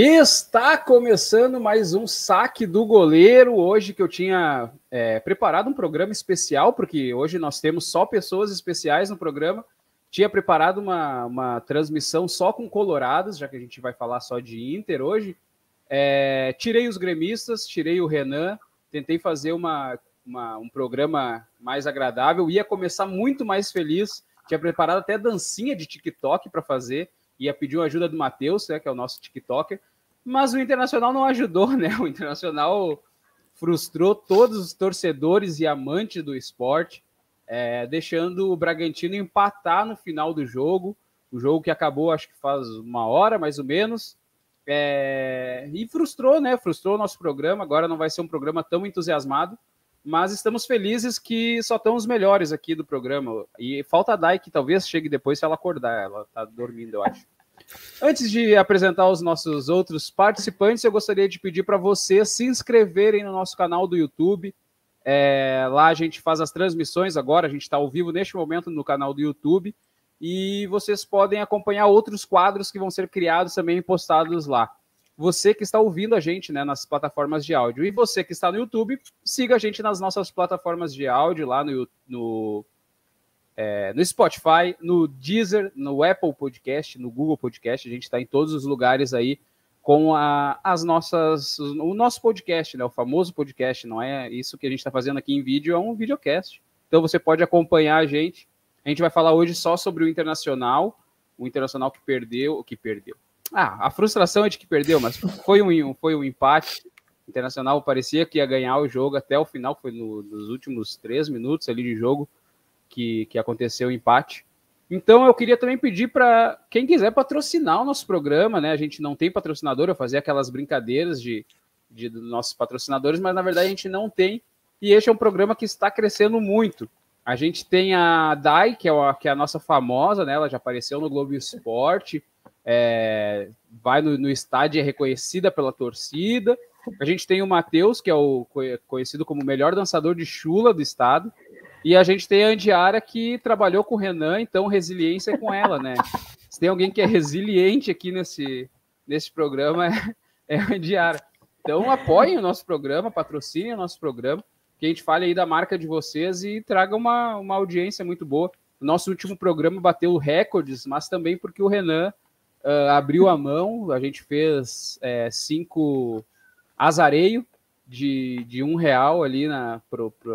Está começando mais um saque do goleiro. Hoje que eu tinha é, preparado um programa especial, porque hoje nós temos só pessoas especiais no programa. Tinha preparado uma, uma transmissão só com colorados, já que a gente vai falar só de Inter hoje. É, tirei os gremistas, tirei o Renan, tentei fazer uma, uma, um programa mais agradável. Ia começar muito mais feliz. Tinha preparado até dancinha de TikTok para fazer ia pedir uma ajuda do Matheus, né, que é o nosso TikToker, mas o Internacional não ajudou, né? O Internacional frustrou todos os torcedores e amantes do esporte, é, deixando o Bragantino empatar no final do jogo, o jogo que acabou acho que faz uma hora mais ou menos, é, e frustrou, né? Frustrou o nosso programa. Agora não vai ser um programa tão entusiasmado, mas estamos felizes que só estão os melhores aqui do programa. E falta a Dai, que talvez chegue depois se ela acordar. Ela tá dormindo, eu acho. Antes de apresentar os nossos outros participantes, eu gostaria de pedir para vocês se inscreverem no nosso canal do YouTube. É, lá a gente faz as transmissões agora, a gente está ao vivo neste momento no canal do YouTube. E vocês podem acompanhar outros quadros que vão ser criados também e postados lá você que está ouvindo a gente né, nas plataformas de áudio. E você que está no YouTube, siga a gente nas nossas plataformas de áudio, lá no, no, é, no Spotify, no Deezer, no Apple Podcast, no Google Podcast. A gente está em todos os lugares aí com a, as nossas. O nosso podcast, né? O famoso podcast, não é isso que a gente está fazendo aqui em vídeo, é um videocast. Então você pode acompanhar a gente. A gente vai falar hoje só sobre o Internacional, o Internacional que perdeu, que perdeu ah, a frustração é de que perdeu, mas foi um, foi um empate. Internacional parecia que ia ganhar o jogo até o final, foi no, nos últimos três minutos ali de jogo que, que aconteceu o empate. Então eu queria também pedir para quem quiser patrocinar o nosso programa, né? A gente não tem patrocinador, eu fazia aquelas brincadeiras de, de nossos patrocinadores, mas na verdade a gente não tem. E este é um programa que está crescendo muito. A gente tem a Dai, que é a, que é a nossa famosa, né? Ela já apareceu no Globo Esporte é, vai no, no estádio, é reconhecida pela torcida. A gente tem o Matheus, que é o conhecido como o melhor dançador de chula do estado. E a gente tem a Andiara, que trabalhou com o Renan, então resiliência é com ela, né? Se tem alguém que é resiliente aqui nesse, nesse programa, é, é a Andiara. Então apoiem o nosso programa, patrocinem o nosso programa, que a gente fale aí da marca de vocês e traga uma, uma audiência muito boa. O nosso último programa bateu recordes, mas também porque o Renan uh, abriu a mão, a gente fez é, cinco azareio de, de um real ali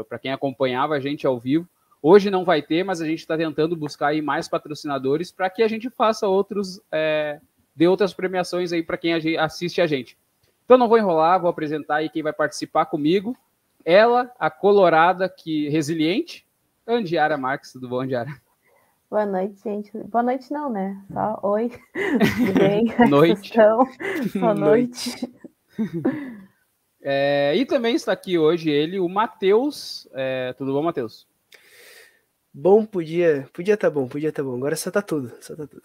para quem acompanhava a gente ao vivo. Hoje não vai ter, mas a gente está tentando buscar aí mais patrocinadores para que a gente faça outros, é, dê outras premiações aí para quem assiste a gente. Então não vou enrolar, vou apresentar aí quem vai participar comigo. Ela, a colorada que resiliente, Andiara Marques, tudo bom, Andiara? Boa noite, gente. Boa noite não, né? Só oi. Tudo bem? noite. Boa noite. É, e também está aqui hoje ele, o Matheus. É, tudo bom, Matheus? Bom, podia, podia tá bom, podia tá bom. Agora só tá tudo, só tá tudo.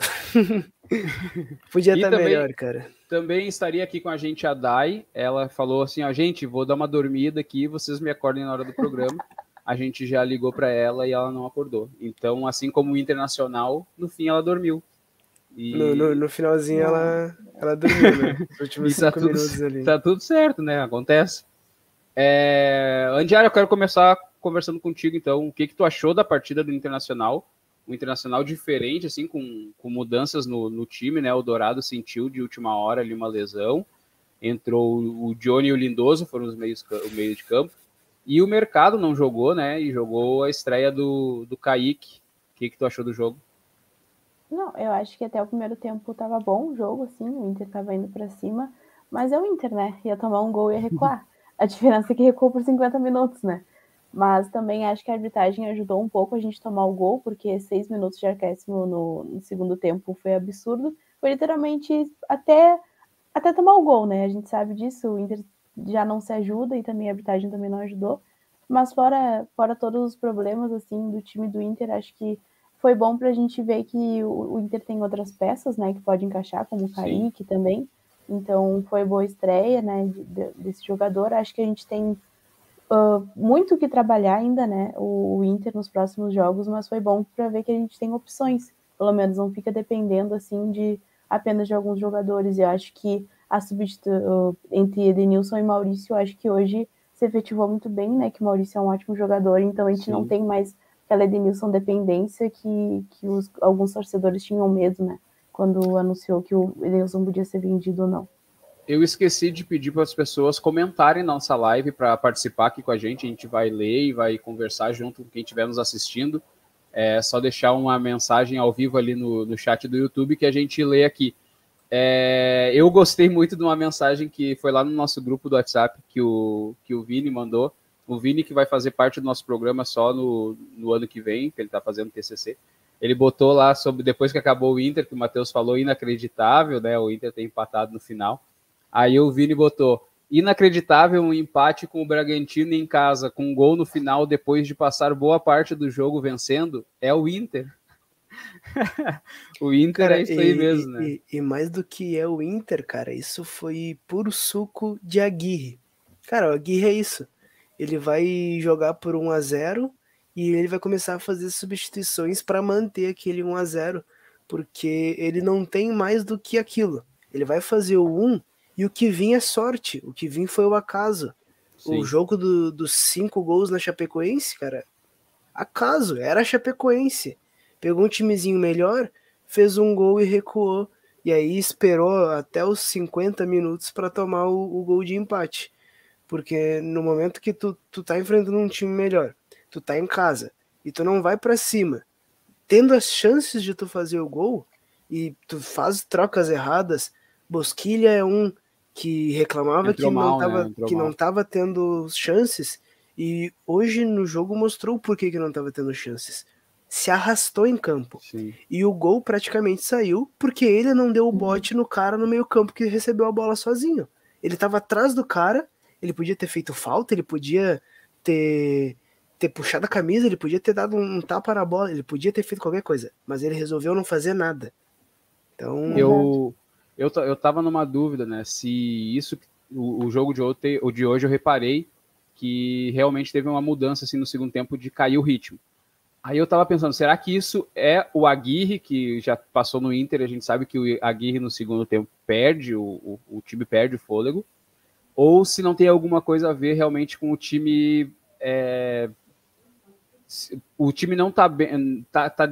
podia estar tá melhor, cara. Também estaria aqui com a gente a Dai. Ela falou assim: a gente, vou dar uma dormida aqui, vocês me acordem na hora do programa a gente já ligou para ela e ela não acordou. Então, assim como o Internacional, no fim ela dormiu. E... No, no, no, finalzinho ela, ela dormiu, né? Os últimos tá cinco tudo, minutos ali. Tá tudo certo, né? Acontece. É... Andiara, eu quero começar conversando contigo, então. O que, que tu achou da partida do Internacional? Um Internacional diferente, assim, com, com mudanças no, no time, né? O Dourado sentiu de última hora ali uma lesão. Entrou o Johnny e o Lindoso, foram os meios, o meio de campo. E o mercado não jogou, né? E jogou a estreia do, do Kaique. O que, que tu achou do jogo? Não, eu acho que até o primeiro tempo tava bom o jogo, assim, o Inter tava indo para cima, mas é o Inter, né? Ia tomar um gol e ia recuar. A diferença é que recuou por 50 minutos, né? Mas também acho que a arbitragem ajudou um pouco a gente tomar o gol, porque seis minutos de acréscimo no, no segundo tempo foi absurdo. Foi literalmente até, até tomar o gol, né? A gente sabe disso, o Inter já não se ajuda e também a arbitragem também não ajudou. Mas fora, fora todos os problemas assim do time do Inter, acho que foi bom para a gente ver que o, o, Inter tem outras peças, né, que pode encaixar, como o Kaique também. Então foi boa estreia, né, de, de, desse jogador. Acho que a gente tem uh, muito que trabalhar ainda, né, o, o, Inter nos próximos jogos, mas foi bom para ver que a gente tem opções. Pelo menos não fica dependendo assim de apenas de alguns jogadores. Eu acho que a substituir entre Edenilson e Maurício, acho que hoje se efetivou muito bem, né? Que o Maurício é um ótimo jogador, então a gente Sim. não tem mais aquela Edenilson dependência que, que os, alguns torcedores tinham medo, né? Quando anunciou que o Edenilson podia ser vendido ou não. Eu esqueci de pedir para as pessoas comentarem nossa live para participar aqui com a gente. A gente vai ler e vai conversar junto com quem estiver nos assistindo. É só deixar uma mensagem ao vivo ali no, no chat do YouTube que a gente lê aqui. É, eu gostei muito de uma mensagem que foi lá no nosso grupo do WhatsApp que o, que o Vini mandou. O Vini, que vai fazer parte do nosso programa só no, no ano que vem, que ele está fazendo TCC. Ele botou lá sobre, depois que acabou o Inter, que o Matheus falou, inacreditável, né? O Inter ter empatado no final. Aí o Vini botou, inacreditável um empate com o Bragantino em casa, com um gol no final, depois de passar boa parte do jogo vencendo, é o Inter. o Inter cara, é isso aí mesmo, né? E, e, mais do que é o Inter, cara, isso foi puro suco de Aguirre. Cara, o Aguirre é isso. Ele vai jogar por 1 a 0 e ele vai começar a fazer substituições para manter aquele 1 a 0 porque ele não tem mais do que aquilo. Ele vai fazer o 1 e o que vinha é sorte. O que vinha foi o acaso. Sim. O jogo do, dos cinco gols na Chapecoense, cara, acaso, era a Chapecoense pegou um timezinho melhor, fez um gol e recuou. E aí esperou até os 50 minutos para tomar o, o, gol de empate. Porque no momento que tu, tu tá enfrentando um time melhor, tu tá em casa e tu não vai para cima, tendo as chances de tu fazer o gol e tu faz trocas erradas, Bosquilha é um que reclamava que, mal, não tava, né? que não tava tendo chances e hoje no jogo mostrou por que, que não tava tendo chances se arrastou em campo. Sim. E o gol praticamente saiu porque ele não deu o bote no cara no meio-campo que recebeu a bola sozinho. Ele estava atrás do cara, ele podia ter feito falta, ele podia ter ter puxado a camisa, ele podia ter dado um tapa na bola, ele podia ter feito qualquer coisa, mas ele resolveu não fazer nada. Então, eu eu, eu tava numa dúvida, né, se isso o, o jogo de ontem, o de hoje eu reparei que realmente teve uma mudança assim no segundo tempo de cair o ritmo. Aí eu tava pensando, será que isso é o Aguirre, que já passou no Inter, a gente sabe que o Aguirre no segundo tempo perde, o, o, o time perde o fôlego, ou se não tem alguma coisa a ver realmente com o time. É, o time não tá bem, tá, tá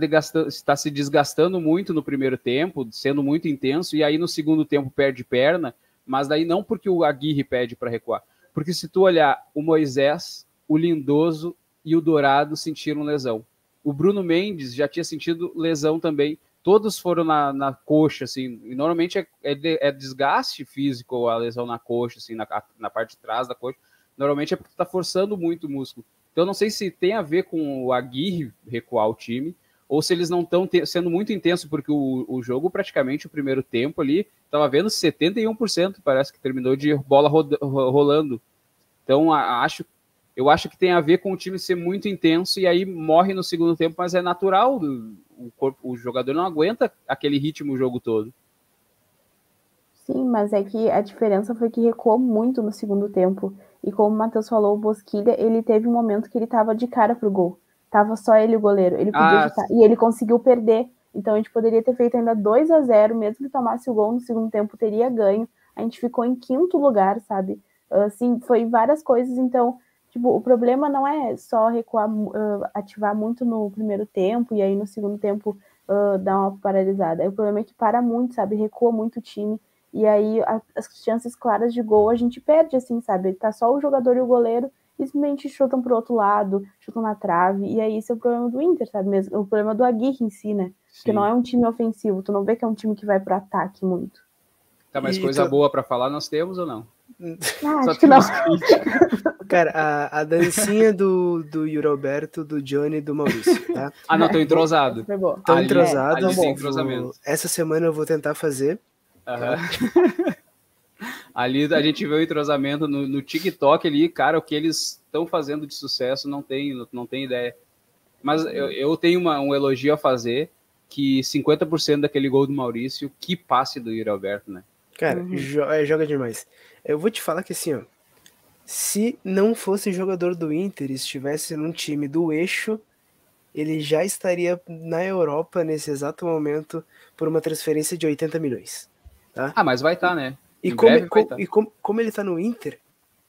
está se desgastando muito no primeiro tempo, sendo muito intenso, e aí no segundo tempo perde perna, mas daí não porque o Aguirre pede para recuar. Porque se tu olhar o Moisés, o Lindoso e o Dourado sentiram lesão. O Bruno Mendes já tinha sentido lesão também. Todos foram na, na coxa, assim. E normalmente é, é, é, desgaste físico a lesão na coxa, assim, na, na parte de trás da coxa. Normalmente é porque tu tá forçando muito o músculo. Então não sei se tem a ver com o Aguirre recuar o time, ou se eles não estão sendo muito intenso, porque o, o jogo, praticamente, o primeiro tempo ali, estava vendo 71%, parece que terminou de bola rolando. Então, a, acho eu acho que tem a ver com o time ser muito intenso e aí morre no segundo tempo, mas é natural, o, corpo, o jogador não aguenta aquele ritmo o jogo todo. Sim, mas é que a diferença foi que recuou muito no segundo tempo. E como o Matheus falou, o Bosquilha, ele teve um momento que ele tava de cara pro gol. Tava só ele o goleiro. Ele podia ah, e ele conseguiu perder. Então a gente poderia ter feito ainda 2 a 0 mesmo que tomasse o gol no segundo tempo, teria ganho. A gente ficou em quinto lugar, sabe? Assim, foi várias coisas. Então, Tipo, o problema não é só recuar, uh, ativar muito no primeiro tempo e aí no segundo tempo uh, dar uma paralisada. O problema é que para muito, sabe? Recua muito o time. E aí a, as chances claras de gol a gente perde, assim, sabe? Tá só o jogador e o goleiro e simplesmente chutam pro outro lado, chutam na trave. E aí esse é o problema do Inter, sabe? Mesmo, o problema do Aguirre em si, né? Sim. Que não é um time ofensivo. Tu não vê que é um time que vai pro ataque muito. Tá, mas e coisa tu... boa para falar nós temos ou não? Ah, acho que não. Cara, a, a dancinha do, do Yuri Alberto, do Johnny e do Maurício, tá? Ah, não, tô entrosado. Tô ali, entrosado. Ali entrosamento. Essa semana eu vou tentar fazer. Uhum. ali a gente vê o entrosamento no, no TikTok ali, cara, o que eles estão fazendo de sucesso, não tem, não tem ideia. Mas eu, eu tenho uma, um elogio a fazer, que 50% daquele gol do Maurício, que passe do Yuri Alberto, né? Cara, uhum. joga, joga demais. Eu vou te falar que assim, ó, se não fosse jogador do Inter, estivesse num time do eixo, ele já estaria na Europa nesse exato momento por uma transferência de 80 milhões. Tá? Ah, mas vai estar, tá, né? E, como, breve vai co- tá. e como, como ele tá no Inter,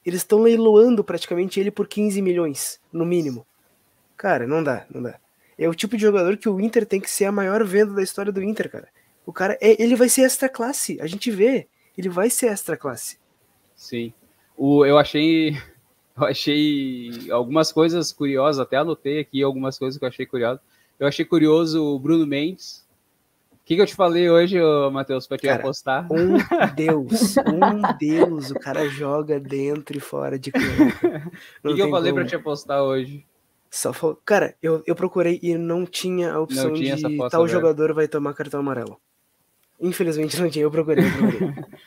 eles estão leiloando praticamente ele por 15 milhões, no mínimo. Cara, não dá, não dá. É o tipo de jogador que o Inter tem que ser a maior venda da história do Inter, cara. O cara, é, ele vai ser extra classe, a gente vê. Ele vai ser extra classe. Sim. O, eu achei. Eu achei algumas coisas curiosas, até anotei aqui algumas coisas que eu achei curiosas. Eu achei curioso o Bruno Mendes. O que, que eu te falei hoje, Matheus, pra te apostar? Um Deus, um Deus. O cara joga dentro e fora de campo. O que, que eu falei pra te apostar hoje? Só fal- Cara, eu, eu procurei e não tinha a opção tinha essa de tal aberta. jogador vai tomar cartão amarelo. Infelizmente não tinha, eu procurei, eu procurei.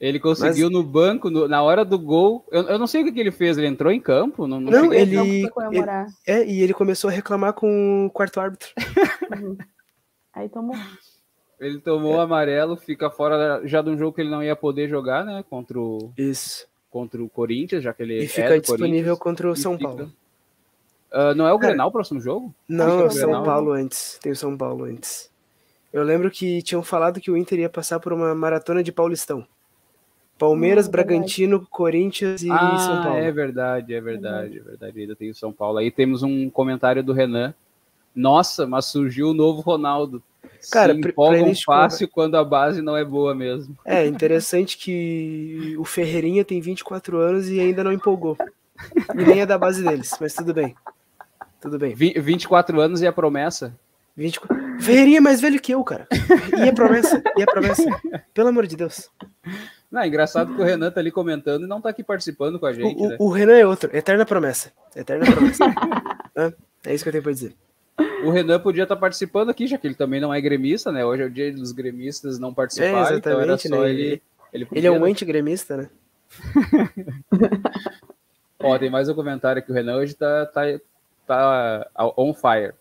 Ele conseguiu no banco, no- na hora do gol. Eu, eu não sei o que, que ele fez. Ele entrou em campo? Não, não Não, ele- comemorar. É, e ele começou a reclamar com o quarto árbitro. Uhum. Aí tomou. ele tomou o amarelo, fica fora já de um jogo que ele não ia poder jogar, né? Contra o, Isso. contra o Corinthians, já que ele E é fica do disponível Corinthians. contra o São fica- Paulo. Ah, não é o Grenal o próximo jogo? Não, é é o o São Grenal. Paulo antes. Tem o São Paulo antes. Eu lembro que tinham falado que o Inter ia passar por uma maratona de Paulistão. Palmeiras, Hum, verdade. Bragantino, Corinthians e ah, São Paulo. é verdade, é verdade, é verdade. Ainda tem o São Paulo. Aí temos um comentário do Renan. Nossa, mas surgiu o novo Ronaldo. Cara, Se empolgam pra fácil quando a base não é boa mesmo. É, interessante que o Ferreirinha tem 24 anos e ainda não empolgou. E nem é da base deles, mas tudo bem. Tudo bem. Vi- 24 anos e a promessa. 24... Ferreirinha é mais velho que eu, cara. E é promessa, e é promessa. Pelo amor de Deus. Não, é engraçado que o Renan tá ali comentando e não tá aqui participando com a gente, O, né? o, Renan é outro, eterna promessa. Eterna promessa. É isso que eu tenho pra dizer. O Renan podia estar participando aqui, já que ele também não é gremista, né? Hoje é o dia dos gremistas não participarem, É, então era exatamente, só né? ele. Ele, Ele é um podia, né? antigremista, né? Ó, tem mais um comentário aqui. O Renan hoje tá, tá, tá on fire.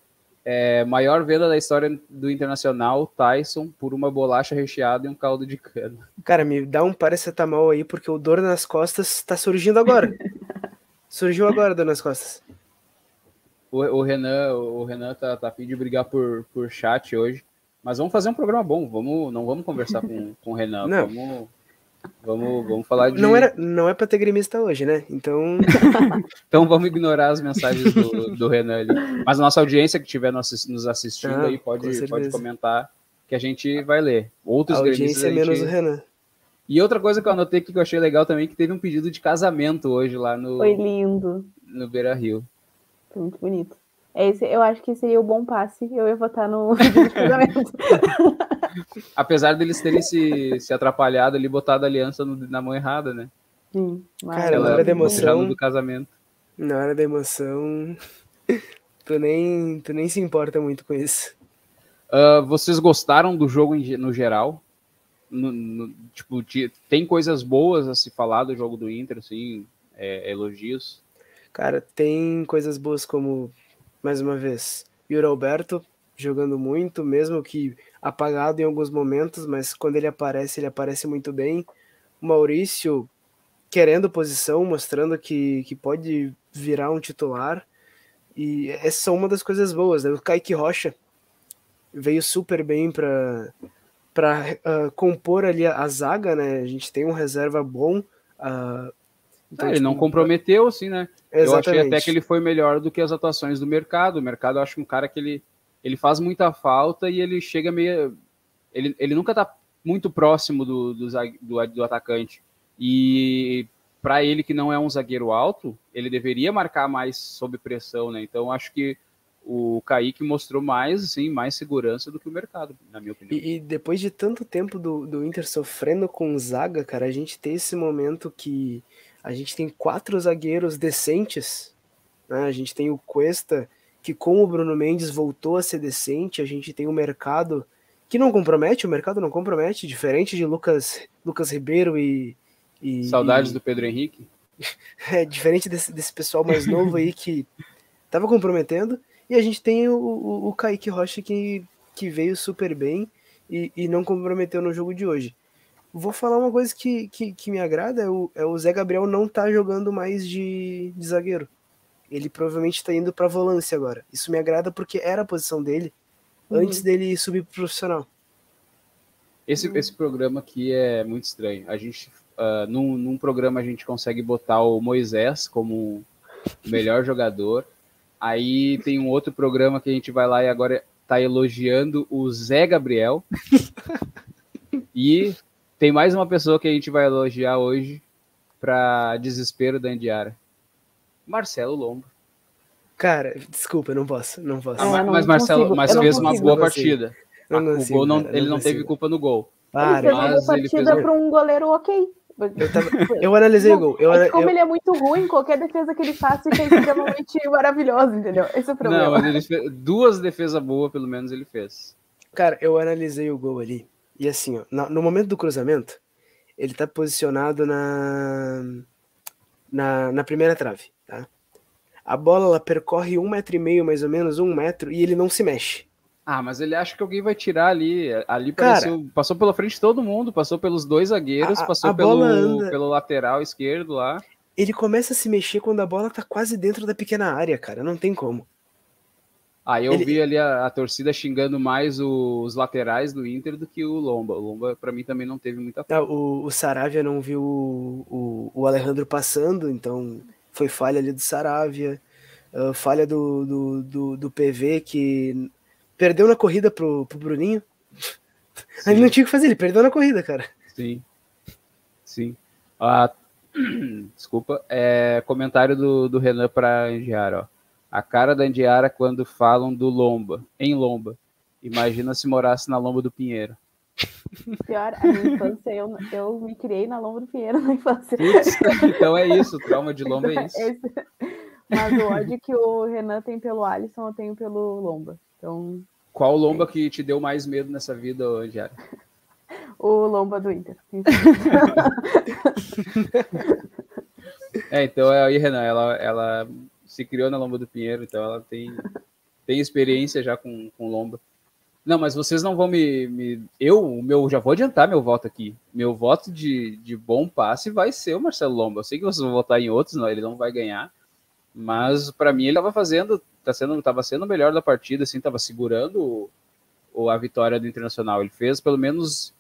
É, maior venda da história do Internacional, Tyson, por uma bolacha recheada e um caldo de cana. Cara, me dá um paracetamol aí, porque o dor nas costas tá surgindo agora. Surgiu agora, dor nas costas. O, o Renan, o Renan tá, tá a fim de brigar por, por chat hoje. Mas vamos fazer um programa bom. Vamos, não vamos conversar com, com o Renan. Não. Vamos, vamos, vamos falar de. Não, era, não é pra ter gremista hoje, né? Então, Então vamos ignorar as mensagens do, do Renan ali. Mas a nossa audiência que estiver nos assis- nos assistindo Ah, aí com pode, paudique que a gente vai ler. Outros a gremistas audiência a é menos gente- o Renan. E outra coisa que eu anotei aqui que eu achei legal também, que teve um pedido de casamento hoje lá no, Foi lindo. no Beira Rio. Foi muito bonito. Esse, eu acho que seria o bom passe. Eu ia votar no casamento. Apesar deles terem se, se atrapalhado ali, botado a aliança no- na mão errada, né? Sim, mas Cara, na hora da emoção- do casamento. Na hora da emoção, tu nem, tu nem se importa muito com isso. Ah, vocês gostaram do jogo em no geral? No- no- tipo, ti- tem coisas boas a se falar do jogo do Inter, assim, é, elogios. Cara, tem coisas boas como, mais uma vez, Yuri Alberto jogando muito, mesmo que apagado em alguns momentos, mas quando ele aparece, ele aparece muito bem. O Maurício querendo posição, mostrando que, que pode virar um titular. E essa é uma das coisas boas, né? O Kaique Rocha veio super bem para para compor ali a, a zaga, né? A gente tem um reserva bom. ah, então, Ah, ele não tipo, comprometeu, assim, né? Eu achei Exatamente. até que ele foi melhor do que as atuações do mercado. O mercado, eu acho um cara que ele, ele faz muita falta e ele chega meio. Ele, ele nunca tá muito próximo do, do, do, do atacante. E para ele, que não é um zagueiro alto, ele deveria marcar mais sob pressão, né? Então, eu acho que o Kaique mostrou mais, assim, mais segurança do que o mercado, na minha opinião. E, e depois de tanto tempo do, do Inter sofrendo com zaga, cara, a gente tem esse momento que a gente tem quatro zagueiros decentes, né? A gente tem o Cuesta, que com o Bruno Mendes voltou a ser decente, a gente tem o mercado que não compromete, o mercado não compromete, diferente de Lucas, Lucas Ribeiro e. e Saudades e- do Pedro Henrique. é, diferente desse, desse pessoal mais novo aí que tava comprometendo. E a gente tem o, o, o Kaique Rocha que, que veio super bem e, e não comprometeu no jogo de hoje. Vou falar uma coisa que, que, que me agrada, é o, é o Zé Gabriel não tá jogando mais de, de zagueiro. Ele provavelmente tá indo pra volância agora. Isso me agrada porque era a posição dele Uhum. antes dele subir pro profissional. Esse, hum. esse programa aqui é muito estranho. A gente, uh, num, num programa, a gente consegue botar o Moisés como o melhor jogador. Aí tem um outro programa que a gente vai lá e agora tá elogiando o Zé Gabriel. e tem mais uma pessoa que a gente vai elogiar hoje para desespero da Indiara. Marcelo Lombo. Cara, desculpa, eu não posso, não posso. Ah, mas Marcelo, mas fez uma boa partida. Não, não, o gol não, ele não, teve culpa no gol. Para, ele fez uma partida para um goleiro ok. Eu, tava, eu analisei o gol. Eu, é como eu... ele é muito ruim, qualquer defesa que ele faça fica extremamente maravilhoso, entendeu? Esse é o problema. Não, mas ele fez duas defesas boas, pelo menos ele fez. Cara, eu analisei o gol ali. E assim, ó, no momento do cruzamento, ele tá posicionado na, na, na primeira trave, tá? A bola ela percorre um metro e meio, mais ou menos, um metro, e ele não se mexe. Ah, mas ele acha que alguém vai tirar ali. Ali pareceu, Cara, passou pela frente de todo mundo, passou pelos dois zagueiros, a, passou a pelo, anda... pelo lateral esquerdo lá. Ele começa a se mexer quando a bola tá quase dentro da pequena área, cara. Não tem como. Aí eu ele... vi ali a, a, torcida xingando mais os laterais do Inter do que o Lomba. O Lomba, para mim, também não teve muita ah, o, o Saravia não viu o, o, Alejandro passando, então foi falha ali do Saravia. Uh, falha do, do, do, do PV que Perdeu na corrida pro, pro Bruninho. Sim. Ele não tinha o que fazer, ele perdeu na corrida, cara. Sim. Sim. Ah, desculpa. É, comentário do, do Renan para Andiara, ó. A cara da Andiara quando falam do Lomba, em Lomba. Imagina se morasse na Lomba do Pinheiro. Pior, a minha infância, eu, eu me criei na Lomba do Pinheiro na infância. então é isso, o trauma de Lomba é isso. Esse, mas o ódio que o Renan tem pelo Alisson, eu tenho pelo Lomba. Então, qual lomba que te deu mais medo nessa vida, Diário? o lomba do Inter. é, então aí, Renan, ela, ela se criou na lomba do Pinheiro, então ela tem, tem experiência já com, com lomba. Não, mas vocês não vão me, me. Eu, meu, já vou adiantar meu voto aqui. Meu voto de, de bom passe vai ser o Marcelo Lomba. Eu sei que vocês vão votar em outros, não, ele não vai ganhar. Mas para mim ele estava fazendo tá sendo, tava sendo o melhor da partida, assim, tava segurando o, a vitória do Internacional. Ele fez pelo menos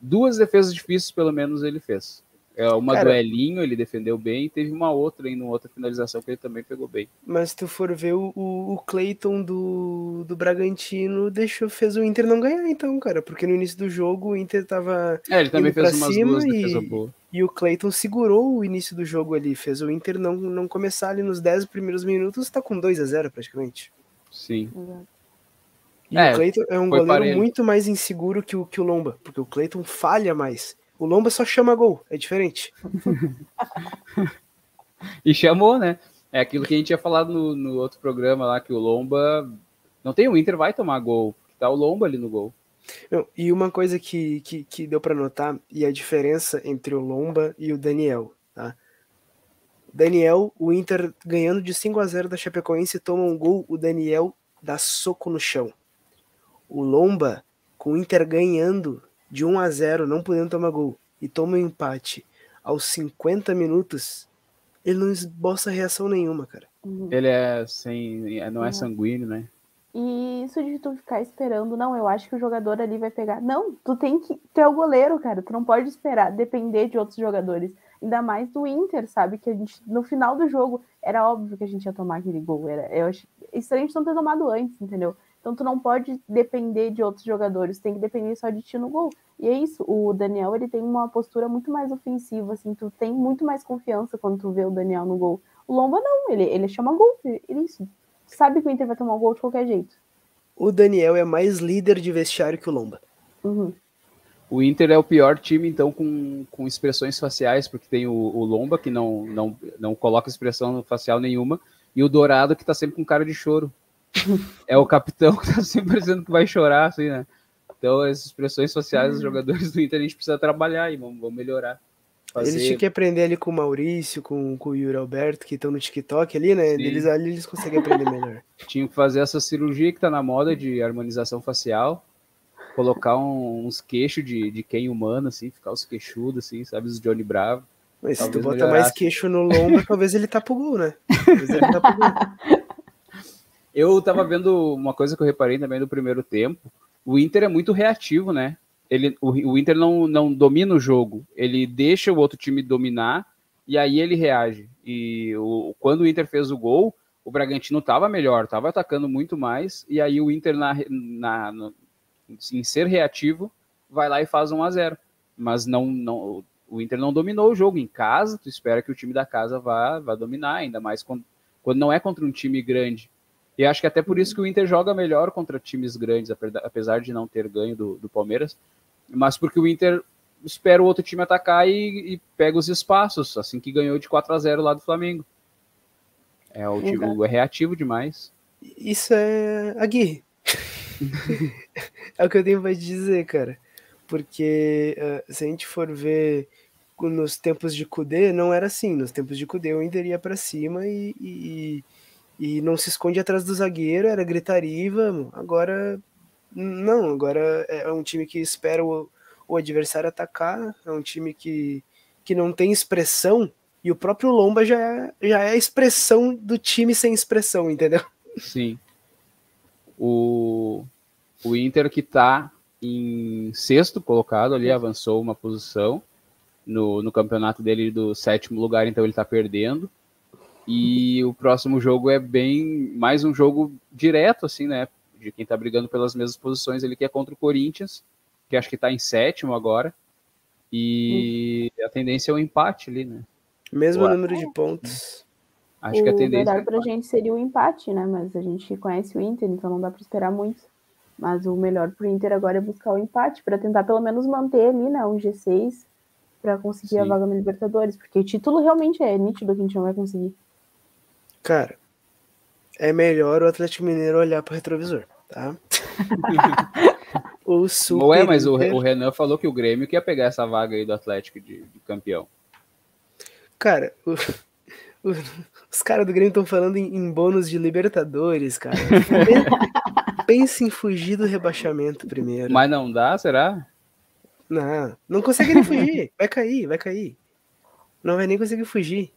duas defesas difíceis, pelo menos ele fez. É uma Cara, duelinho, ele defendeu bem, e teve uma outra em outra finalização que ele também pegou bem. Mas se tu for ver o, o Clayton do, do Bragantino, deixou, fez o Inter não ganhar, então, cara, porque no início do jogo o Inter tava. É, ele também fez umas duas boas. E o Clayton segurou o início do jogo ali, fez o Inter não, não começar ali nos 10 primeiros minutos, tá com 2 a 0 praticamente. Sim. E é, o Clayton é um goleiro parelho. muito mais inseguro que o, que o Lomba, porque o Clayton falha mais. O Lomba só chama gol, é diferente. e chamou, né? É aquilo que a gente tinha falado no, no outro programa lá, que o Lomba. Não tem o Inter, vai tomar gol. Tá o Lomba ali no gol. Não, e uma coisa que, que, que deu para notar, e a diferença entre o Lomba e o Daniel, tá? Daniel, o Inter ganhando de 5 a 0 da Chapecoense, toma um gol, o Daniel dá soco no chão. O Lomba, com o Inter ganhando de 1 a 0 não podendo tomar gol, e toma um empate aos 50 minutos, ele não esboça reação nenhuma, cara. Uhum. Ele é sem. não é uhum. sanguíneo, né? E isso de tu ficar esperando, não, eu acho que o jogador ali vai pegar. Não, tu tem que ter o goleiro, cara. Tu não pode esperar, depender de outros jogadores. Ainda mais do Inter, sabe? Que a gente, no final do jogo, era óbvio que a gente ia tomar aquele gol. Era, eu acho estranho de não ter tomado antes, entendeu? Então tu não pode depender de outros jogadores, tem que depender só de ti no gol. E é isso, o Daniel ele tem uma postura muito mais ofensiva, assim, tu tem muito mais confiança quando tu vê o Daniel no gol. O Lomba não, ele, ele chama gol, ele, isso, sabe que o Inter vai tomar um gol de qualquer jeito. O Daniel é mais líder de vestiário que o Lomba. Uhum. O Inter é o pior time, então, com, com expressões faciais, porque tem o, o, Lomba, que não, não, não coloca expressão facial nenhuma, e o Dourado, que tá sempre com cara de choro. É o capitão que tá sempre dizendo que vai chorar, assim, né? Então, as expressões faciais dos jogadores do Inter a gente precisa trabalhar e vamos, vamos melhorar. Fazer... Eles tinham que aprender ali com o Maurício, com, com o Yuri Alberto, que estão no TikTok ali, né? Eles ali eles conseguem aprender melhor. Tinham que fazer essa cirurgia que tá na moda de harmonização facial, colocar um, uns queixos de, de quem humano, assim, ficar os queixudos, assim, sabe? Os Johnny Bravo. Mas se tu bota melhorasse. mais queixo no lombo, talvez ele tá pro gol, né? Talvez ele tá pro gol. Eu tava vendo uma coisa que eu reparei também no primeiro tempo. O Inter é muito reativo, né? ele, o, o Inter não, não domina o jogo, ele deixa o outro time dominar e aí ele reage. E o, quando o Inter fez o gol, o Bragantino estava melhor, estava atacando muito mais, e aí o Inter, na, na, no, em ser reativo, vai lá e faz 1 a 0 Mas não, não, o Inter não dominou o jogo em casa, tu espera que o time da casa vá, vá dominar, ainda mais quando, quando não é contra um time grande. E acho que até por isso que o Inter joga melhor contra times grandes, apesar de não ter ganho do, do Palmeiras, mas porque o Inter espera o outro time atacar e, e pega os espaços, assim que ganhou de 4 a 0 lá do Flamengo. É, o time é reativo demais. Isso é Aguirre. é o que eu tenho pra te dizer, cara. Porque uh, se a gente for ver nos tempos de Kudê, não era assim. Nos tempos de Kudê, o Inter ia pra cima e, e, e não se esconde atrás do zagueiro, era gritaria e vamos. Agora, não. Agora é um time que espera o, o adversário atacar, é um time que, que não tem expressão e o próprio Lomba já é, já é a expressão do time sem expressão, entendeu? Sim. O, o Inter que tá em sexto colocado ali, avançou uma posição no, no campeonato dele do sétimo lugar, então ele tá perdendo. E o próximo jogo é bem mais um jogo direto, assim, né? De quem tá brigando pelas mesmas posições, ele que é contra o Corinthians, que acho que tá em sétimo agora. E a tendência é o um empate ali, né? Mesmo número de pontos. Acho o que a tendência. O melhor pra gente seria o empate, né? Mas a gente conhece o Inter, então não dá para esperar muito. Mas o melhor pro Inter agora é buscar o empate, para tentar pelo menos manter ali, né? Um G6 para conseguir Sim. a vaga no Libertadores, porque o título realmente é nítido que a gente não vai conseguir. Cara, é melhor o Atlético Mineiro olhar pro retrovisor, tá? o Super Não é, mas o, o Renan falou que o Grêmio quer pegar essa vaga aí do Atlético de, de campeão. Cara, o, o, os caras do Grêmio estão falando em, em, bônus de Libertadores, cara. Pense em fugir do rebaixamento primeiro. Mas não dá, será? Não, não consegue nem fugir. Vai cair, vai cair. Não vai nem conseguir fugir.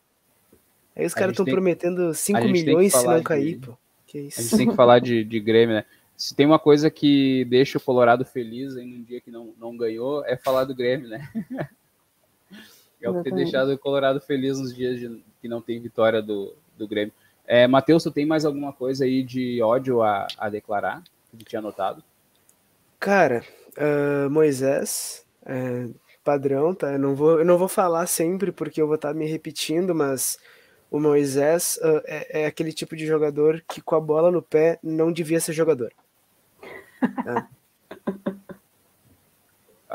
Aí os caras estão prometendo 5 milhões se não cair, de, pô. Que isso? A gente tem que falar de, de Grêmio, né? Se tem uma coisa que deixa o Colorado feliz em um dia que não, não ganhou, é falar do Grêmio, né? É o que tem deixado o Colorado feliz nos dias de, que não tem vitória do, do Grêmio. É, Matheus, tu tem mais alguma coisa aí de ódio a, a declarar que tu tinha notado? Cara, uh, Moisés, é, padrão, tá? Eu não, vou, eu não vou falar sempre porque eu vou estar tá me repetindo, mas o Moisés uh, é, é, aquele tipo de jogador que com a bola no pé não devia ser jogador. Tá?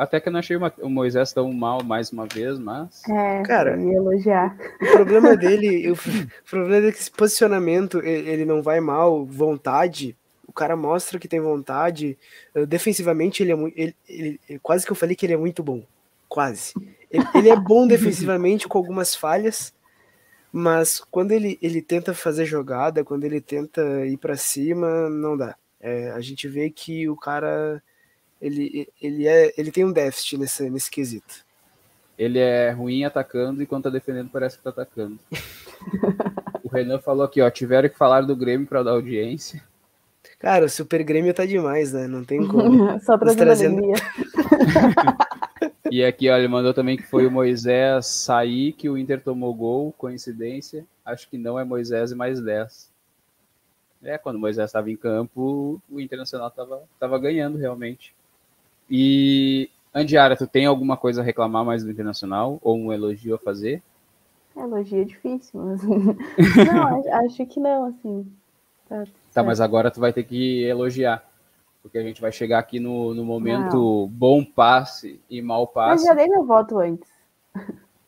Até que eu não achei uma, o Moisés tão mal mais uma vez, mas. É, cara, ia elogiar. O problema dele, o, problema dele é que esse posicionamento, ele não vai mal, vontade. O cara mostra que tem vontade. Eh, defensivamente, ele é muito. Ele, ele, quase que eu falei que ele é muito bom. Quase. Ele, ele é bom defensivamente, com algumas falhas. Mas quando ele, ele tenta fazer jogada, quando ele tenta ir para cima, não dá. É, a gente vê que o cara ele, ele, é, ele tem um déficit nesse, nesse quesito. Ele é ruim atacando e quando tá defendendo parece que tá atacando. o Renan falou aqui, ó, tiveram que falar do Grêmio para dar audiência. Cara, o Super Grêmio tá demais, né? Não tem como. Só trazendo, trazendo... e aqui, ó, ele mandou também que foi o Moisés sair, que o Inter tomou gol, coincidência. Acho que não é Moisés e mais 10. É, quando o Moisés estava em campo, o Internacional estava tava ganhando realmente. E, Andiara, tu tem alguma coisa a reclamar mais do Internacional? Ou um elogio a fazer? Elogio é difícil, mas... não, acho que não, assim. Tá, tá, mas agora tu vai ter que elogiar. Porque a gente vai chegar aqui no, no momento bom passe e mau passe. Mas já dei meu voto antes.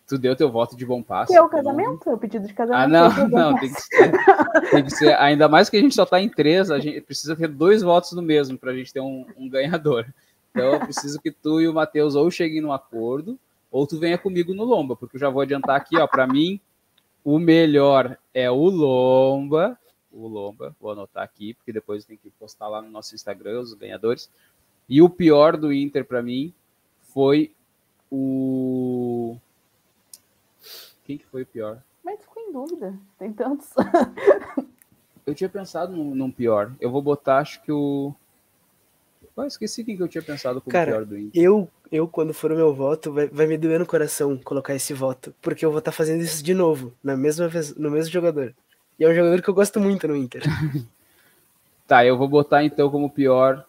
Tu deu teu voto de bom passe. Que é o casamento, é o pedido de casamento. Ah, não, não, tem que, ser, tem que ser. Ainda mais que a gente só tá em três, a gente precisa ter dois votos no mesmo pra gente ter um, um ganhador. Então eu preciso que tu e o Matheus ou cheguem num acordo, ou tu venha comigo no Lomba, porque eu já vou adiantar aqui, ó, para mim o melhor é o Lomba, o Lomba, vou anotar aqui, porque depois tem que postar lá no nosso Instagram os ganhadores. E o pior do Inter para mim foi o quem que foi o pior? Mas ficou em dúvida, tem tantos. eu tinha pensado num, num pior. Eu vou botar, acho que o Ah, esqueci quem que eu tinha pensado como Cara, pior do Inter. Eu, eu, quando for o meu voto, vai, vai me doer no coração colocar esse voto. Porque eu vou estar fazendo isso de novo, na mesma vez, no mesmo jogador. E é um jogador que eu gosto muito no Inter. Tá, eu vou botar então como pior.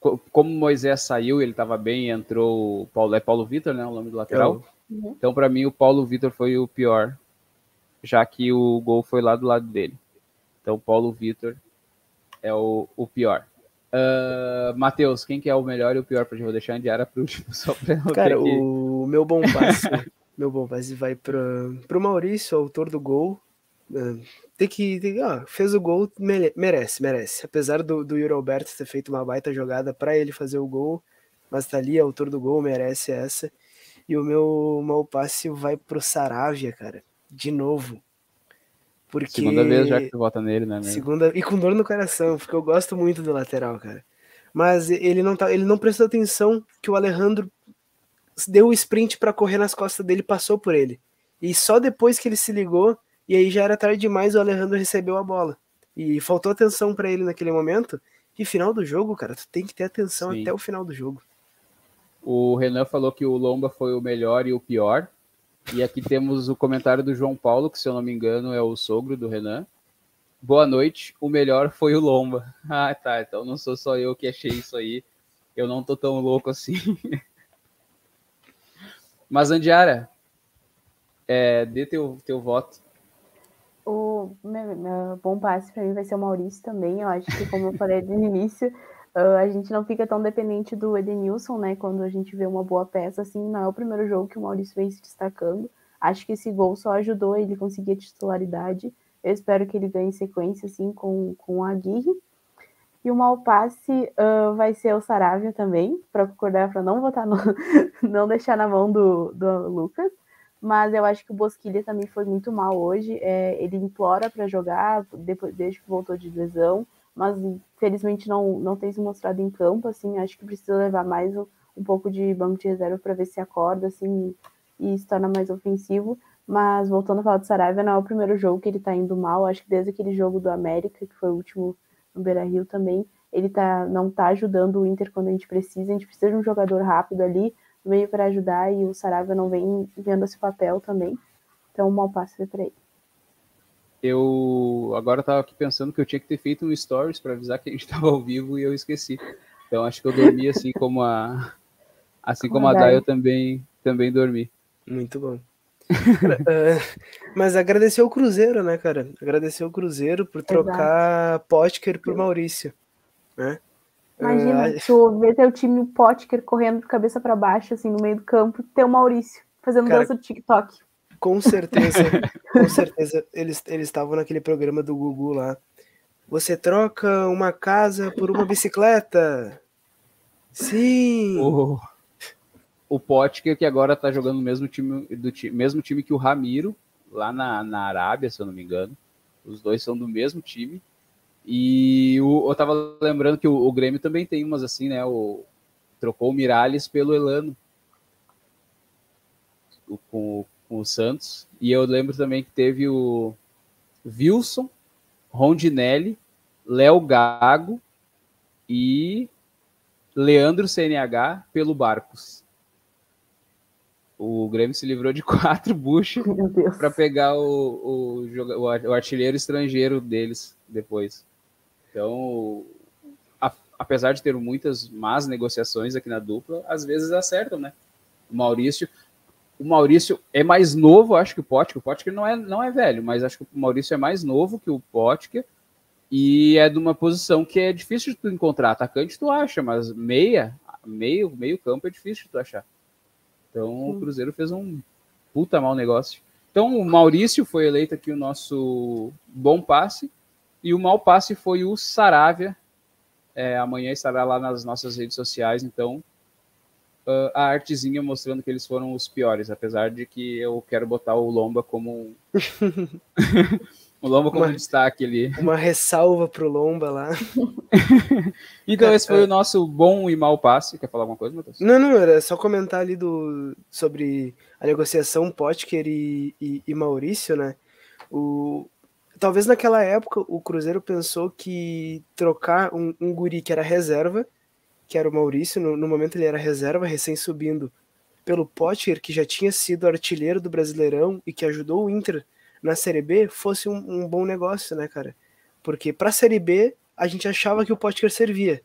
co- Como o Moisés saiu, ele tava bem, entrou o Paulo, é Paulo Vitor, né? O nome do lateral. Uhum. Então, para mim, o Paulo Vitor foi o pior, já que o gol foi lá do lado dele. Então, Paulo Vitor é o, o pior. Uh, Matheus, quem que é o melhor e o pior? Porque eu vou deixar a Indiara pro último, só pra não Cara, ter que... o meu bom passe, meu bom passe vai para pro Maurício, autor do gol. Ah, Tem que, tem, ó, fez o gol, mere- merece, merece. Apesar do, do Yuri Alberto ter feito uma baita jogada para ele fazer o gol, mas tá ali, autor do gol, merece essa. E o meu mau passe vai pro Saravia, cara, de novo. Porque Segunda vez já que tu vota nele, né? mesmo? Segunda e com dor no coração, porque eu gosto muito do lateral, cara. Mas ele não tá, ele não prestou atenção que o Alejandro deu o sprint pra correr nas costas dele, passou por ele. E só depois que ele se ligou, e aí já era tarde demais, o Alejandro recebeu a bola. E faltou atenção pra ele naquele momento. E final do jogo, cara, tu tem que ter atenção Sim. até o final do jogo. O Renan falou que o Lomba foi o melhor e o pior. E aqui temos o comentário do João Paulo, que se eu não me engano é o sogro do Renan. Boa noite, o melhor foi o Lomba. Ah, tá, então não sou só eu que achei isso aí. Eu não tô tão louco assim. Mas, Andiara, é, dê teu, teu voto. O meu, meu bom passe para mim vai ser o Maurício também. Eu acho que, como eu falei no início, ah, a gente não fica tão dependente do Edenilson, né? Quando a gente vê uma boa peça, assim, não é o primeiro jogo que o Maurício vem se destacando. Acho que esse gol só ajudou ele a conseguir a titularidade. Eu espero que ele ganhe sequência, assim, com, com a Aguirre. E o mau passe ah, vai ser o Saravia também, para concordar, para não votar no, não deixar na mão do, do Lucas mas eu acho que o Bosquilha também foi muito mal hoje. É, ele implora para jogar depois, desde que voltou de lesão, mas infelizmente não, não tem se mostrado em campo. Assim, acho que precisa levar mais um, um pouco de banco de reserva para ver se acorda assim, e se torna mais ofensivo. Mas voltando a falar do Saravia, não é o primeiro jogo que ele está indo mal. Acho que desde aquele jogo do América, que foi o último no Beira Rio também, ele tá, não está ajudando o Inter quando a gente precisa. A gente precisa de um jogador rápido ali meio para ajudar e o Saravia não vem vendo esse papel também. Então, um mau passe foi para ele. Eu agora tava aqui pensando que eu tinha que ter feito um stories para avisar que a gente estava ao vivo e eu esqueci. Então acho que eu dormi assim como a assim como a Day eu também também dormi. Muito bom. Uh, mas agradecer o Cruzeiro, né, cara? Agradecer o Cruzeiro por trocar Potker por Maurício, né? Imagina, uh, tu ver teu time Potker correndo de cabeça para baixo, assim, no meio do campo, ter o Maurício fazendo cara, dança do TikTok. Com certeza, com certeza, eles eles estavam naquele programa do Gugu lá. Você troca uma casa por uma bicicleta? Sim! O, o Potker que agora tá jogando no mesmo time, do mesmo time que o Ramiro, lá na, na Arábia, se eu não me engano. Os dois são do mesmo time. E o, eu tava lembrando que o, o, Grêmio também tem umas assim, né? O, trocou o Miralles pelo Elano o, com, com, o Santos. E eu lembro também que teve o Wilson, Rondinelli, Léo Gago e Leandro CNH pelo Barcos. O Grêmio se livrou de quatro buchas para pegar o, o, o artilheiro estrangeiro deles depois. Então, a, apesar de ter muitas más negociações aqui na dupla, às vezes acertam, né? O Maurício, o Maurício é mais novo, acho que o Potker. O Potker não é, não é velho, mas acho que o Maurício é mais novo que o Potker e é de uma posição que é difícil de tu encontrar. Atacante tu acha, mas meia, meio, meio campo é difícil de tu achar. Então Sim. o Cruzeiro fez um puta mau negócio. Então o Maurício foi eleito aqui o nosso bom passe. E o mau passe foi o Saravia. É, amanhã estará lá nas nossas redes sociais, então uh, a artezinha mostrando que eles foram os piores, apesar de que eu quero botar o Lomba como um... o Lomba como uma, um destaque ali. Uma ressalva pro Lomba lá. então esse foi o nosso bom e mau passe. Quer falar alguma coisa, Matheus? Não, não, era só comentar ali do, sobre a negociação Potker e, e, e Maurício, né? O, talvez naquela época o Cruzeiro pensou que trocar um, um guri que era reserva que era o Maurício, no, no momento ele era reserva, recém subindo, pelo Potker, que já tinha sido artilheiro do Brasileirão e que ajudou o Inter na Série B, fosse um, um bom negócio, né, cara? Porque pra Série B, a gente achava que o Potker servia.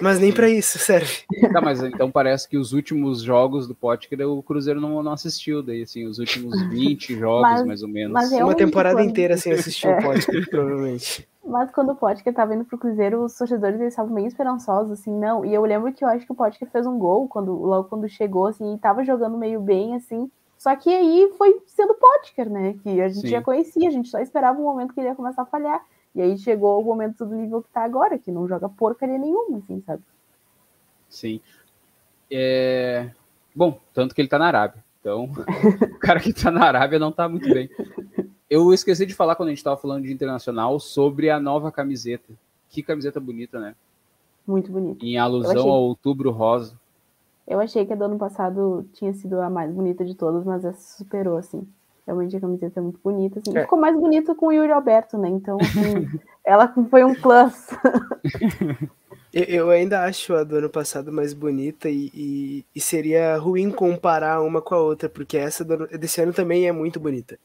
Mas nem para isso serve. Tá, mas então parece que os últimos jogos do Potker o Cruzeiro não, não assistiu, daí assim, os últimos 20 jogos, mas, mais ou menos. Mas Uma temporada quando... inteira sem assistir é. o Potker, provavelmente. Mas quando o Potker tava indo pro Cruzeiro, os torcedores eles estavam bem esperançosos, assim, não. E eu lembro que eu acho que o Potker fez um gol quando, logo quando chegou, assim, e tava jogando meio bem, assim. Só que aí foi sendo Potker, né? Que a gente Sim. já conhecia, a gente só esperava o momento que ele ia começar a falhar. E aí chegou o momento do nível que tá agora, que não joga porcaria nenhuma, assim, sabe? Sim. É... Bom, tanto que ele tá na Arábia. Então, o cara que tá na Arábia não tá muito bem. Eu esqueci de falar quando a gente tava falando de internacional sobre a nova camiseta. Que camiseta bonita, né? Muito bonita. Em alusão achei... ao outubro rosa. Eu achei que a do ano passado tinha sido a mais bonita de todas, mas essa superou, assim. Realmente a camiseta é muito bonita, assim. É. Ficou mais bonita com o Yuri Alberto, né? Então, assim, ela foi um plus. eu ainda acho a do ano passado mais bonita e, e, e, seria ruim comparar uma com a outra, porque essa do, desse ano também é muito bonita.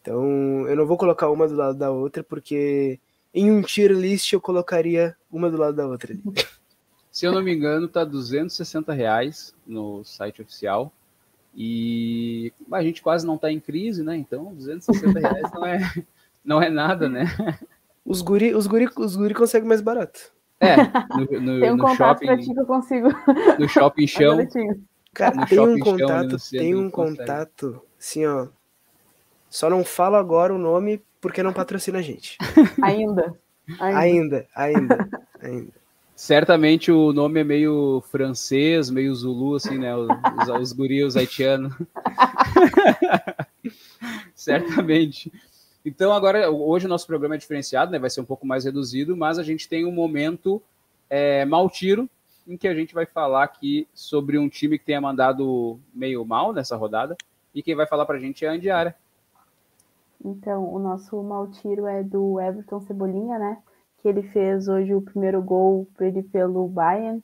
Então, eu não vou colocar uma do lado da outra, porque em um tier list eu colocaria uma do lado da outra. Se eu não me engano, tá 260 reais no site oficial. E a gente quase não está em crise, né? Então, 260 reais não é, não é nada, né? Os guri, os guri, os guri conseguem mais barato. É, no, no, tem um no contato shopping, pra ti que eu consigo. No shopping chão. Cara, no tem um contato, chão, tem um contato, assim, ó. Só não fala agora o nome porque não patrocina a gente. Ainda. Ainda, ainda, ainda. ainda. Certamente o nome é meio francês, meio zulu, assim, né? Os, os gurios haitianos. Certamente. Então, agora, hoje o nosso programa é diferenciado, né? Vai ser um pouco mais reduzido, mas a gente tem um momento é, mal tiro, em que a gente vai falar aqui sobre um time que tenha mandado meio mal nessa rodada. E quem vai falar pra gente é a Andiara. Então, o nosso mal tiro é do Everton Cebolinha, né? Que ele fez hoje o primeiro gol ele pelo Bayern.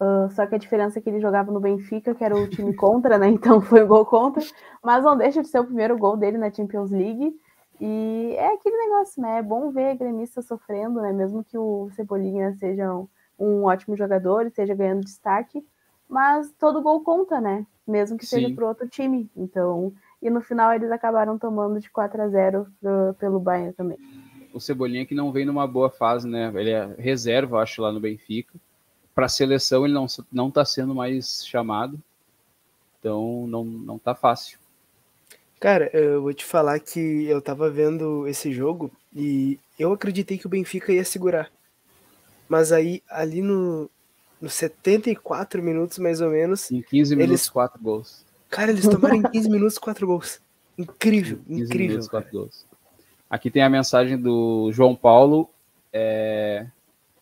Uh, só que a diferença é que ele jogava no Benfica, que era o time contra, né? Então foi o gol contra. Mas não deixa de ser o primeiro gol dele na Champions League. E é aquele negócio, né? É bom ver a gremista sofrendo, né? Mesmo que o Cebolinha seja um, um ótimo jogador, esteja ganhando destaque. Mas todo gol conta, né? Mesmo que Sim. seja para outro time. Então, e no final eles acabaram tomando de 4 a 0 pelo Bayern também o Cebolinha que não vem numa boa fase, né? Ele é reserva, acho, lá no Benfica. Para a seleção ele não não está sendo mais chamado, então não não tá fácil. Cara, eu vou te falar que eu tava vendo esse jogo e eu acreditei que o Benfica ia segurar. Mas aí, ali no, no 74 minutos, mais ou menos. Em 15 minutos, eles... 4 gols. Cara, eles tomaram em 15 minutos 4 gols. Incrível, incrível. Minutos, 4 gols. Aqui tem a mensagem do João Paulo, é,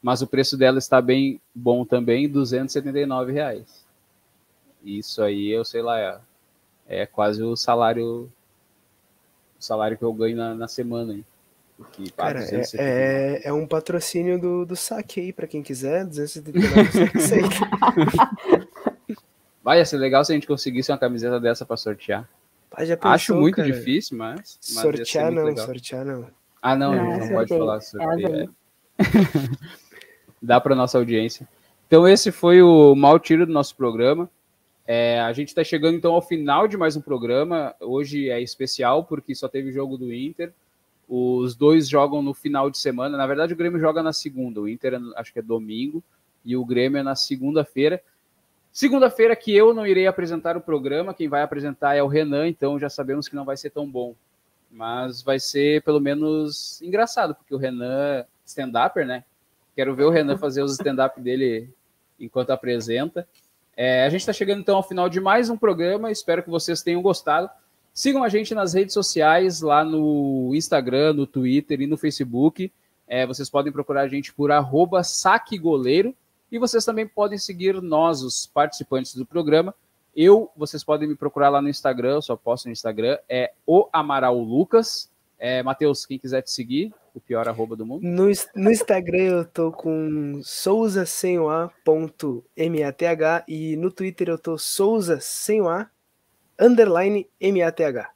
mas o preço dela está bem bom também, 279 reais. Isso aí, eu sei lá, é, é quase o salário o salário que eu ganho na, na semana. Hein? Cara, é, é, é, um patrocínio do, do saque aí, para quem quiser, 279 Vai, ia ser legal se a gente conseguisse uma camiseta dessa para sortear. Pensou, Acho muito cara. difícil, mas. mas sortear não, legal. sortear não. Ah, não, não, não pode falar sorteio. É. Dá para nossa audiência. Então, esse foi o mal tiro do nosso programa. É, a gente está chegando então ao final de mais um programa. Hoje é especial porque só teve jogo do Inter. Os dois jogam no final de semana. Na verdade, o Grêmio joga na segunda. O Inter acho que é domingo e o Grêmio é na segunda-feira. Segunda-feira que eu não irei apresentar o programa, quem vai apresentar é o Renan, então já sabemos que não vai ser tão bom. Mas vai ser pelo menos engraçado, porque o Renan, stand-upper, né? Quero ver o Renan fazer os stand-up dele enquanto apresenta. É, a gente está chegando então ao final de mais um programa, espero que vocês tenham gostado. Sigam a gente nas redes sociais, lá no Instagram, no Twitter e no Facebook. É, vocês podem procurar a gente por arroba saquegoleiro. E vocês também podem seguir nós, os participantes do programa. Eu, vocês podem me procurar lá no Instagram, eu só posto no Instagram, é o Amaral Lucas. É, Matheus, quem quiser te seguir. o pior arroba do mundo? No, no Instagram eu tô com souza a e no Twitter eu tô souza a underline math.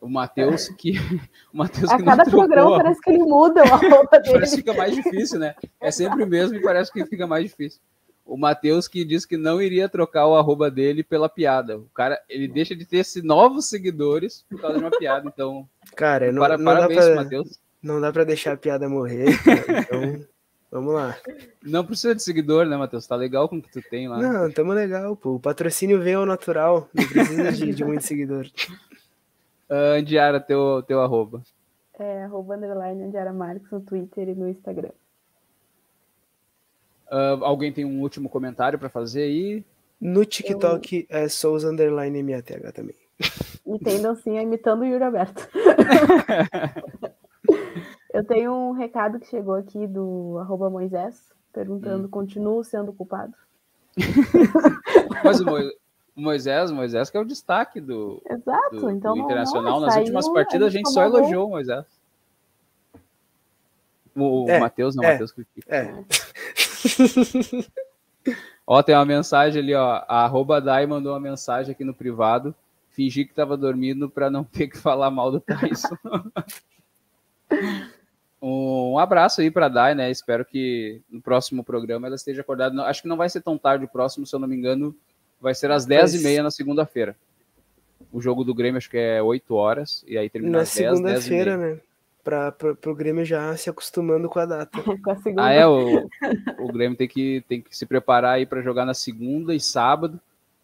O Matheus que. O Matheus A que cada trocou, programa parece que ele muda o arroba dele. Parece que fica mais difícil, né? É sempre o mesmo e parece que fica mais difícil. O Matheus que disse que não iria trocar o arroba dele pela piada. O cara, ele deixa de ter esse novos seguidores por causa de uma piada. Então, Cara, não, para, não, dá parabéns, pra, Matheus. não dá pra deixar a piada morrer, cara, então vamos lá. Não precisa de seguidor, né, Matheus? Tá legal com o que tu tem lá. Não, tamo legal, pô. O patrocínio vem ao natural, não precisa de, de muito seguidor. Uh, Diara, teu, teu arroba. É, arroba underline Andiara Marques no Twitter e no Instagram. Uh, alguém tem um último comentário para fazer aí? No TikTok é Souza Underline MATH também. E tem dancinha imitando o Yuri Alberto. Eu tenho um recado que chegou aqui do arroba Moisés, perguntando, continuo sendo culpado? Mas o Mo- o Moisés, o Moisés que é o destaque do, Exato, do, então do Internacional. não, Nas saiu, últimas partidas a gente só elogiou o Moisés. O, o É, Matheus, não, o é. Matheus critica. É, Ó, tem uma mensagem ali, ó. A arroba Dai mandou uma mensagem aqui no privado. Fingi que tava dormindo para não ter que falar mal do Tyson. um abraço aí para Dai, né? Espero que no próximo programa ela esteja acordada. Acho que não vai ser tão tarde o próximo, se eu não me engano, vai ser às 10h30 na segunda-feira. O jogo do Grêmio acho que é 8 horas, e aí termina na às 10, segunda-feira, 10h30. né? Pra, pro Grêmio já se acostumando com a data. Com a segunda. Ah, é, o, o Grêmio tem que, tem que se preparar aí para jogar na segunda e sábado.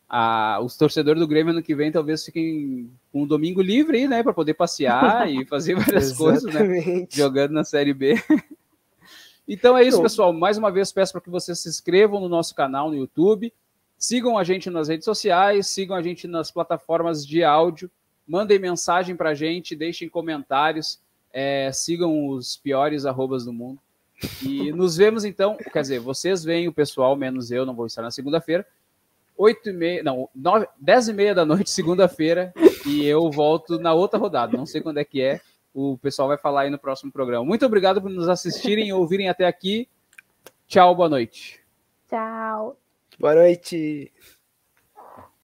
Ah, os torcedores do Grêmio ano que vem talvez fiquem com um domingo livre aí, né, para poder passear e fazer várias coisas, né, Exatamente. jogando na Série B. Então é isso, pessoal. Mais uma vez peço para que vocês se inscrevam no nosso canal no YouTube, sigam a gente nas redes sociais, sigam a gente nas plataformas de áudio, mandem mensagem para a gente, deixem comentários, é, sigam os piores arrobas do mundo. E nos vemos então, quer dizer, vocês veem o pessoal, menos eu, não vou estar na segunda-feira. 8 e meia, não, 9, 10 e meia da noite, segunda-feira, e eu volto na outra rodada. Não sei quando é que é. O pessoal vai falar aí no próximo programa. Muito obrigado por nos assistirem e ouvirem até aqui. Tchau, boa noite. Tchau. Boa noite.